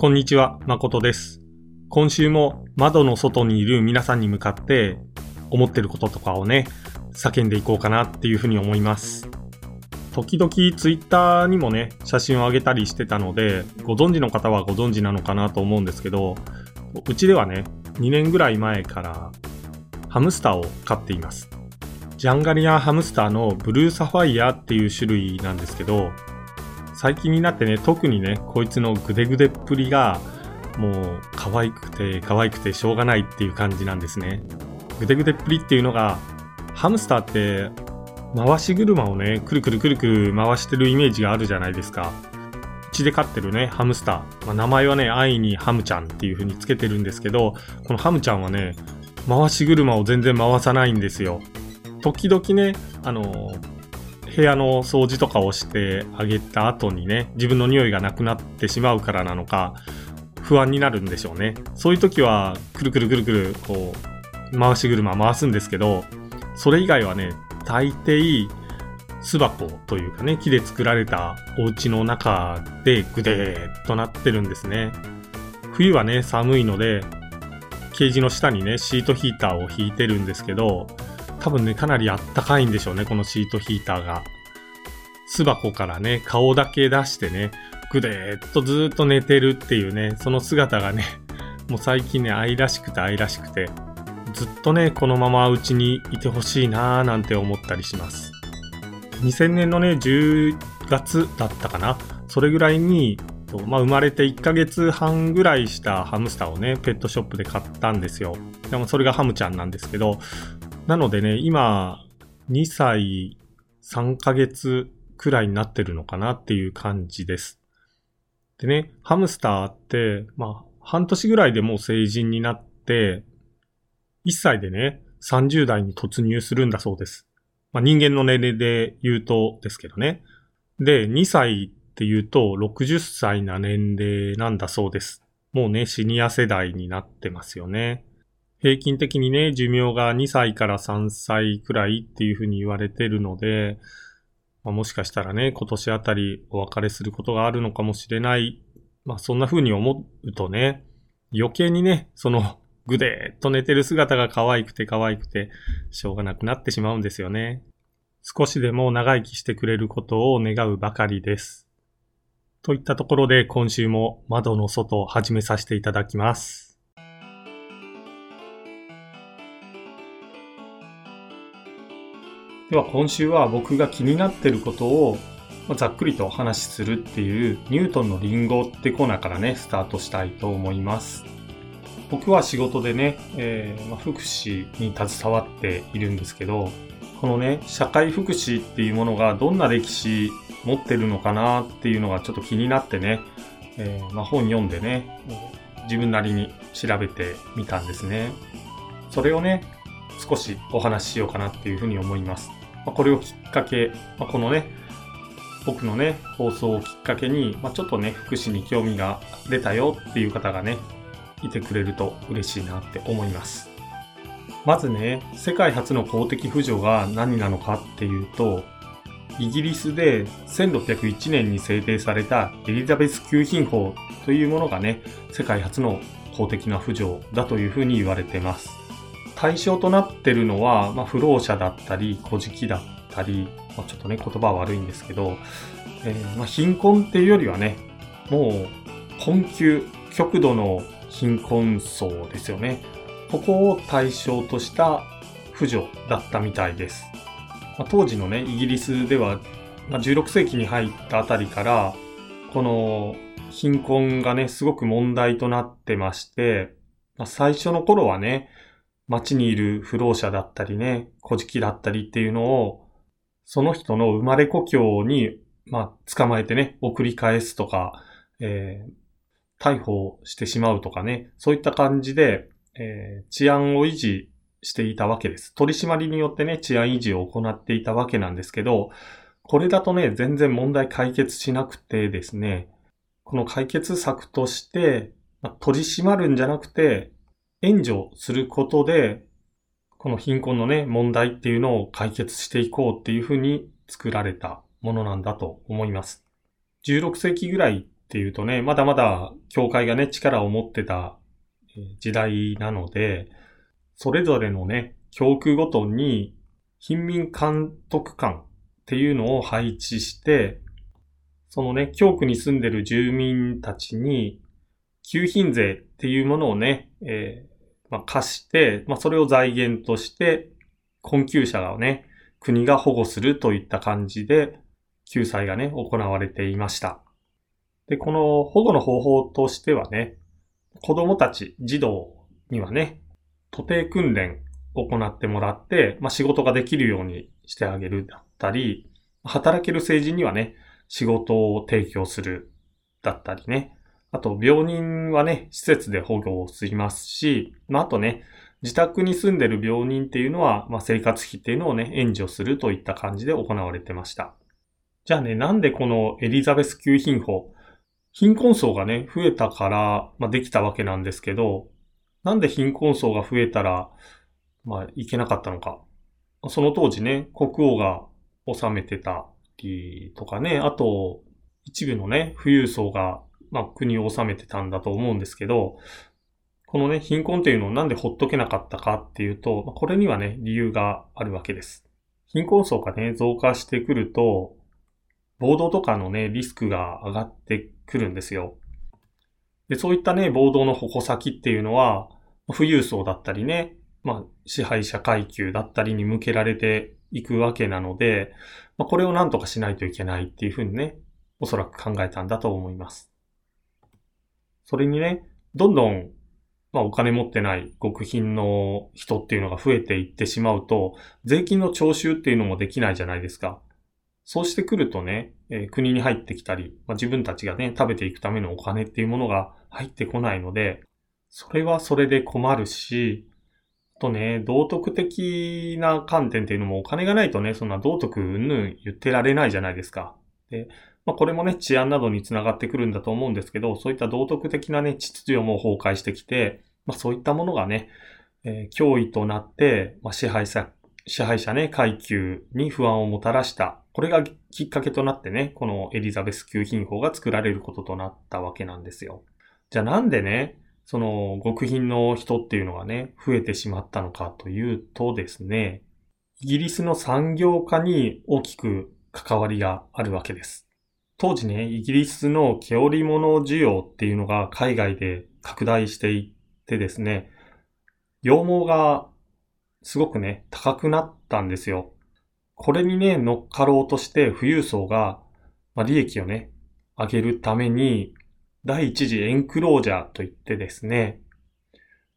こんにちは、誠です。今週も窓の外にいる皆さんに向かって思ってることとかをね、叫んでいこうかなっていうふうに思います。時々ツイッターにもね、写真を上げたりしてたので、ご存知の方はご存知なのかなと思うんですけど、うちではね、2年ぐらい前からハムスターを飼っています。ジャンガリアンハムスターのブルーサファイアっていう種類なんですけど、最近になってね、特にね、こいつのグデグデっぷりが、もう可愛くて可愛くてしょうがないっていう感じなんですね。グデグデっぷりっていうのが、ハムスターって回し車をね、くるくるくるくる回してるイメージがあるじゃないですか。うちで飼ってるね、ハムスター。まあ、名前はね、愛にハムちゃんっていう風につけてるんですけど、このハムちゃんはね、回し車を全然回さないんですよ。時々ね、あの部屋の掃除とかをしてあげた後にね、自分の匂いがなくなってしまうからなのか、不安になるんでしょうね。そういう時は、くるくるくるくる、こう、回し車回すんですけど、それ以外はね、大抵、巣箱というかね、木で作られたお家の中でぐでーっとなってるんですね。冬はね、寒いので、ケージの下にね、シートヒーターを引いてるんですけど、多分ね、かなりあったかいんでしょうね、このシートヒーターが。巣箱からね、顔だけ出してね、ぐでーっとずーっと寝てるっていうね、その姿がね、もう最近ね、愛らしくて愛らしくて、ずっとね、このままうちにいてほしいなーなんて思ったりします。2000年のね、10月だったかな。それぐらいに、まあ、生まれて1ヶ月半ぐらいしたハムスターをね、ペットショップで買ったんですよ。でもそれがハムちゃんなんですけど、なのでね、今、2歳3ヶ月くらいになってるのかなっていう感じです。でね、ハムスターって、まあ、半年ぐらいでもう成人になって、1歳でね、30代に突入するんだそうです。まあ、人間の年齢で言うとですけどね。で、2歳って言うと60歳な年齢なんだそうです。もうね、シニア世代になってますよね。平均的にね、寿命が2歳から3歳くらいっていうふうに言われてるので、まあ、もしかしたらね、今年あたりお別れすることがあるのかもしれない。まあそんな風に思うとね、余計にね、そのぐでーっと寝てる姿が可愛くて可愛くて、しょうがなくなってしまうんですよね。少しでも長生きしてくれることを願うばかりです。といったところで今週も窓の外を始めさせていただきます。では今週は僕が気になっていることをざっくりとお話しするっていうニュートンのリンゴってコーナーからね、スタートしたいと思います。僕は仕事でね、えーま、福祉に携わっているんですけど、このね、社会福祉っていうものがどんな歴史持ってるのかなっていうのがちょっと気になってね、えーま、本読んでね、自分なりに調べてみたんですね。それをね、少しお話ししようかなっていうふうに思います。まあ、これをきっかけ、まあ、このね、僕のね、放送をきっかけに、まあ、ちょっとね、福祉に興味が出たよっていう方がね、いてくれると嬉しいなって思います。まずね、世界初の公的扶助が何なのかっていうと、イギリスで1601年に制定されたエリザベス給品法というものがね、世界初の公的な扶助だというふうに言われてます。対象となってるのは、まあ、不老者だったり、古事記だったり、まあ、ちょっとね、言葉悪いんですけど、えーまあ、貧困っていうよりはね、もう困窮、極度の貧困層ですよね。ここを対象とした扶助だったみたいです。まあ、当時のね、イギリスでは、まあ、16世紀に入ったあたりから、この貧困がね、すごく問題となってまして、まあ、最初の頃はね、街にいる不老者だったりね、古事記だったりっていうのを、その人の生まれ故郷に、まあ、捕まえてね、送り返すとか、えー、逮捕してしまうとかね、そういった感じで、えー、治安を維持していたわけです。取り締まりによってね、治安維持を行っていたわけなんですけど、これだとね、全然問題解決しなくてですね、この解決策として、取り締まるんじゃなくて、援助することで、この貧困のね、問題っていうのを解決していこうっていうふうに作られたものなんだと思います。16世紀ぐらいっていうとね、まだまだ教会がね、力を持ってた時代なので、それぞれのね、教区ごとに、貧民監督官っていうのを配置して、そのね、教区に住んでる住民たちに、給品税っていうものをね、えー、まあ、貸して、まあ、それを財源として、困窮者がね、国が保護するといった感じで、救済がね、行われていました。で、この保護の方法としてはね、子供たち、児童にはね、徒弟訓練を行ってもらって、まあ、仕事ができるようにしてあげるだったり、働ける成人にはね、仕事を提供するだったりね。あと、病人はね、施設で保護をしますし、まあ、あとね、自宅に住んでる病人っていうのは、まあ、生活費っていうのをね、援助するといった感じで行われてました。じゃあね、なんでこのエリザベス級貧法、貧困層がね、増えたから、まあ、できたわけなんですけど、なんで貧困層が増えたら、まあ、いけなかったのか。その当時ね、国王が治めてたりとかね、あと、一部のね、富裕層が、まあ、国を治めてたんだと思うんですけど、このね、貧困っていうのをなんでほっとけなかったかっていうと、これにはね、理由があるわけです。貧困層がね、増加してくると、暴動とかのね、リスクが上がってくるんですよ。で、そういったね、暴動の矛先っていうのは、富裕層だったりね、まあ、支配者階級だったりに向けられていくわけなので、まあ、これをなんとかしないといけないっていうふうにね、おそらく考えたんだと思います。それにね、どんどん、まあ、お金持ってない極貧の人っていうのが増えていってしまうと、税金の徴収っていうのもできないじゃないですか。そうしてくるとね、えー、国に入ってきたり、まあ、自分たちがね、食べていくためのお金っていうものが入ってこないので、それはそれで困るし、とね、道徳的な観点っていうのもお金がないとね、そんな道徳うんぬん言ってられないじゃないですか。で、まあこれもね、治安などにつながってくるんだと思うんですけど、そういった道徳的なね、秩序も崩壊してきて、まあそういったものがね、えー、脅威となって、まあ支配者、支配者ね、階級に不安をもたらした。これがきっかけとなってね、このエリザベス級品法が作られることとなったわけなんですよ。じゃあなんでね、その極貧の人っていうのがね、増えてしまったのかというとですね、イギリスの産業化に大きく関わりがあるわけです。当時ね、イギリスの毛織物需要っていうのが海外で拡大していってですね、羊毛がすごくね、高くなったんですよ。これにね、乗っかろうとして富裕層が、まあ、利益をね、上げるために、第一次エンクロージャーといってですね、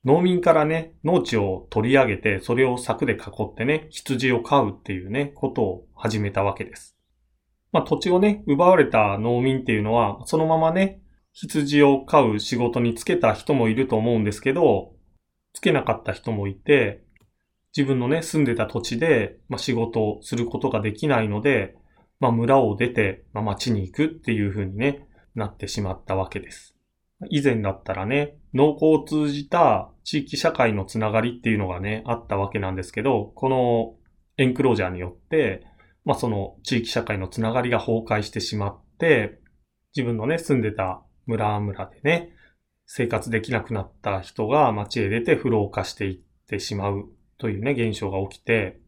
農民からね、農地を取り上げて、それを柵で囲ってね、羊を飼うっていうね、ことを始めたわけです。まあ土地をね、奪われた農民っていうのは、そのままね、羊を飼う仕事につけた人もいると思うんですけど、つけなかった人もいて、自分のね、住んでた土地で、まあ、仕事をすることができないので、まあ、村を出て、まあ、町に行くっていうふうにね、なってしまったわけです。以前だったらね、農耕を通じた地域社会のつながりっていうのがね、あったわけなんですけど、このエンクロージャーによって、まあその地域社会のつながりが崩壊してしまって、自分のね、住んでた村々でね、生活できなくなった人が街へ出て不老化していってしまうというね、現象が起きて、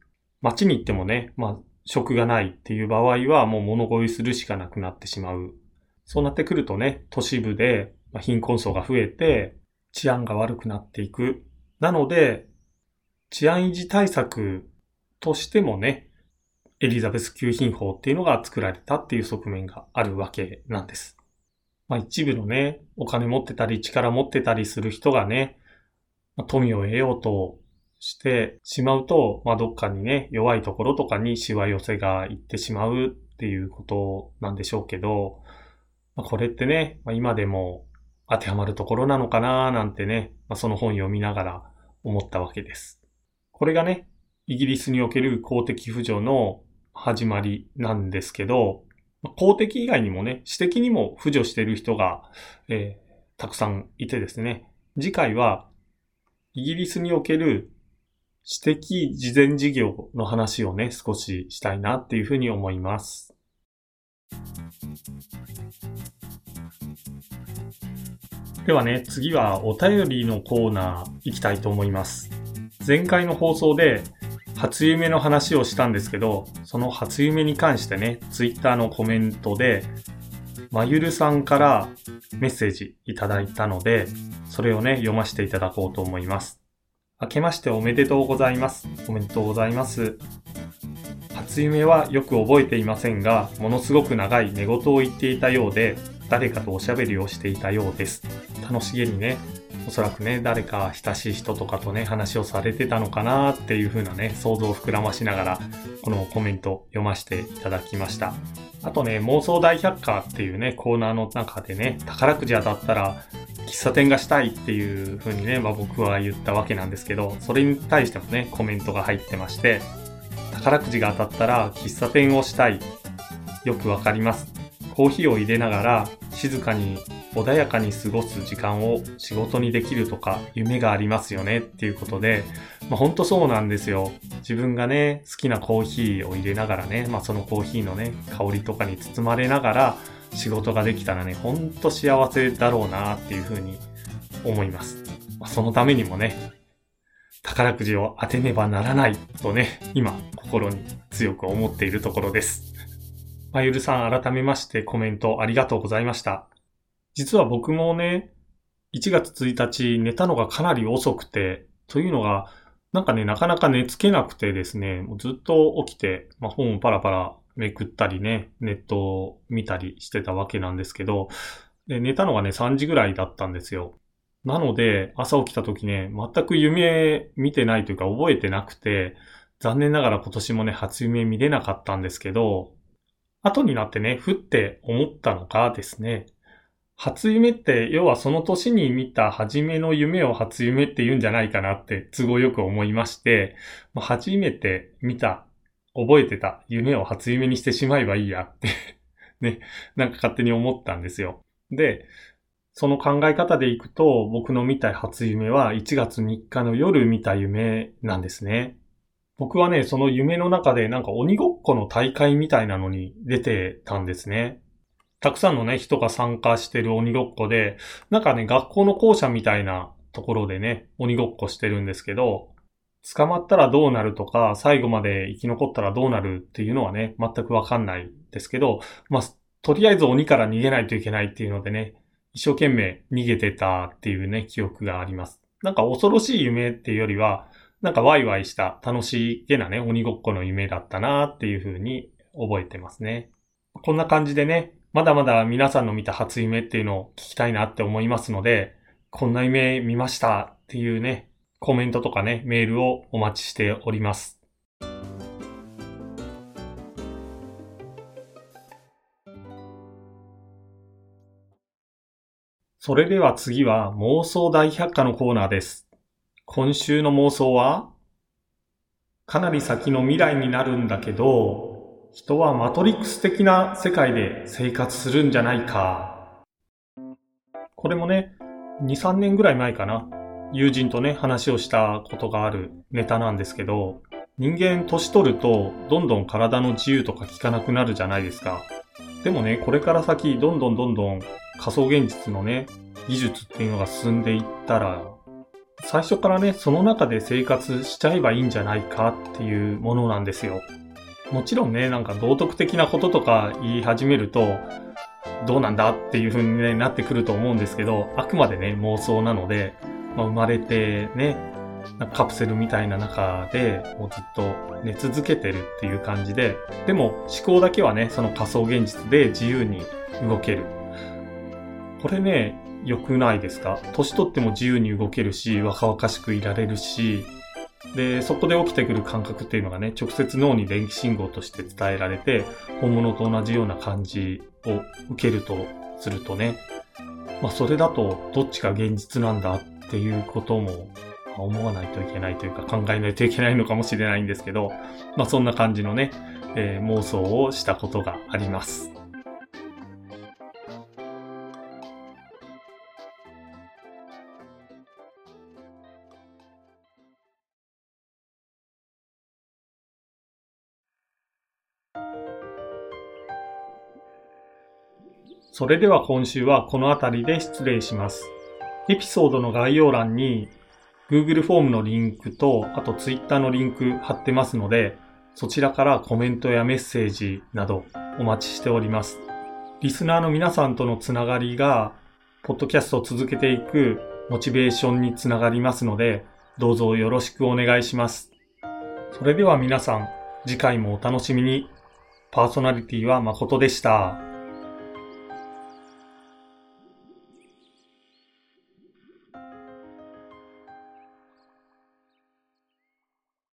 街に行ってもね、まあ、職がないっていう場合はもう物乞いするしかなくなってしまうそうなってくるとね、都市部で貧困層が増えて治安が悪くなっていく。なので、治安維持対策としてもね、エリザベス級品法っていうのが作られたっていう側面があるわけなんです。まあ一部のね、お金持ってたり力持ってたりする人がね、富を得ようとしてしまうと、まあどっかにね、弱いところとかにしわ寄せがいってしまうっていうことなんでしょうけど、まあ、これってね、まあ、今でも当てはまるところなのかななんてね、まあ、その本読みながら思ったわけです。これがね、イギリスにおける公的扶助の始まりなんですけど、公的以外にもね、私的にも扶助している人が、えー、たくさんいてですね、次回はイギリスにおける私的事前事業の話をね、少ししたいなっていうふうに思います。ではね、次はお便りのコーナー行きたいと思います。前回の放送で初夢の話をしたんですけど、その初夢に関してね、ツイッターのコメントで、まゆるさんからメッセージいただいたので、それをね、読ませていただこうと思います。明けましておめでとうございます。おめでとうございます。初夢はよく覚えていませんが、ものすごく長い寝言を言っていたようで、誰かとおしゃべりをしていたようです。楽しげにね、おそらくね、誰か親しい人とかとね、話をされてたのかなっていう風なね、想像を膨らましながら、このコメント読ませていただきました。あとね、妄想大百科っていうね、コーナーの中でね、宝くじ当たったら、喫茶店がしたいっていう風にね、まあ僕は言ったわけなんですけど、それに対してもね、コメントが入ってまして、宝くじが当たったら喫茶店をしたい。よくわかります。コーヒーを入れながら静かに穏やかに過ごす時間を仕事にできるとか夢がありますよねっていうことで、まあ、ほんとそうなんですよ。自分がね、好きなコーヒーを入れながらね、まあ、そのコーヒーのね、香りとかに包まれながら仕事ができたらね、ほんと幸せだろうなっていうふうに思います。ま、そのためにもね、宝くじを当てねばならないとね、今心に強く思っているところです。まゆるさん改めましてコメントありがとうございました。実は僕もね、1月1日寝たのがかなり遅くて、というのが、なんかね、なかなか寝つけなくてですね、もうずっと起きて、まあ、本をパラパラめくったりね、ネットを見たりしてたわけなんですけど、で寝たのがね、3時ぐらいだったんですよ。なので、朝起きた時ね、全く夢見てないというか覚えてなくて、残念ながら今年もね、初夢見れなかったんですけど、後になってね、ふって思ったのがですね、初夢って、要はその年に見た初めの夢を初夢って言うんじゃないかなって都合よく思いまして、初めて見た、覚えてた夢を初夢にしてしまえばいいやって ね、なんか勝手に思ったんですよ。で、その考え方でいくと、僕の見た初夢は1月3日の夜見た夢なんですね。僕はね、その夢の中でなんか鬼ごっこの大会みたいなのに出てたんですね。たくさんのね、人が参加してる鬼ごっこで、なんかね、学校の校舎みたいなところでね、鬼ごっこしてるんですけど、捕まったらどうなるとか、最後まで生き残ったらどうなるっていうのはね、全くわかんないですけど、まあ、とりあえず鬼から逃げないといけないっていうのでね、一生懸命逃げてたっていうね、記憶があります。なんか恐ろしい夢っていうよりは、なんかワイワイした楽しげなね、鬼ごっこの夢だったなっていうふうに覚えてますね。こんな感じでね、まだまだ皆さんの見た初夢っていうのを聞きたいなって思いますので、こんな夢見ましたっていうね、コメントとかね、メールをお待ちしております。それでは次は妄想大百科のコーナーです。今週の妄想はかなり先の未来になるんだけど、人はマトリックス的な世界で生活するんじゃないか。これもね、2、3年ぐらい前かな。友人とね、話をしたことがあるネタなんですけど、人間年取るとどんどん体の自由とか効かなくなるじゃないですか。でもね、これから先どんどんどんどん仮想現実のね、技術っていうのが進んでいったら、最初からね、その中で生活しちゃえばいいんじゃないかっていうものなんですよ。もちろんね、なんか道徳的なこととか言い始めると、どうなんだっていう風に、なってくると思うんですけど、あくまでね、妄想なので、まあ、生まれてね、カプセルみたいな中でもうずっと寝続けてるっていう感じで、でも思考だけはね、その仮想現実で自由に動ける。これね、良くないですか？年取っても自由に動けるし、若々しくいられるし、で、そこで起きてくる感覚っていうのがね、直接脳に電気信号として伝えられて、本物と同じような感じを受けるとするとね、まあそれだとどっちが現実なんだっていうことも思わないといけないというか考えないといけないのかもしれないんですけど、まあそんな感じのね、えー、妄想をしたことがあります。それでは今週はこの辺りで失礼します。エピソードの概要欄に Google フォームのリンクと、あと Twitter のリンク貼ってますので、そちらからコメントやメッセージなどお待ちしております。リスナーの皆さんとのつながりが、ポッドキャストを続けていくモチベーションにつながりますので、どうぞよろしくお願いします。それでは皆さん、次回もお楽しみに。パーソナリティは誠でした。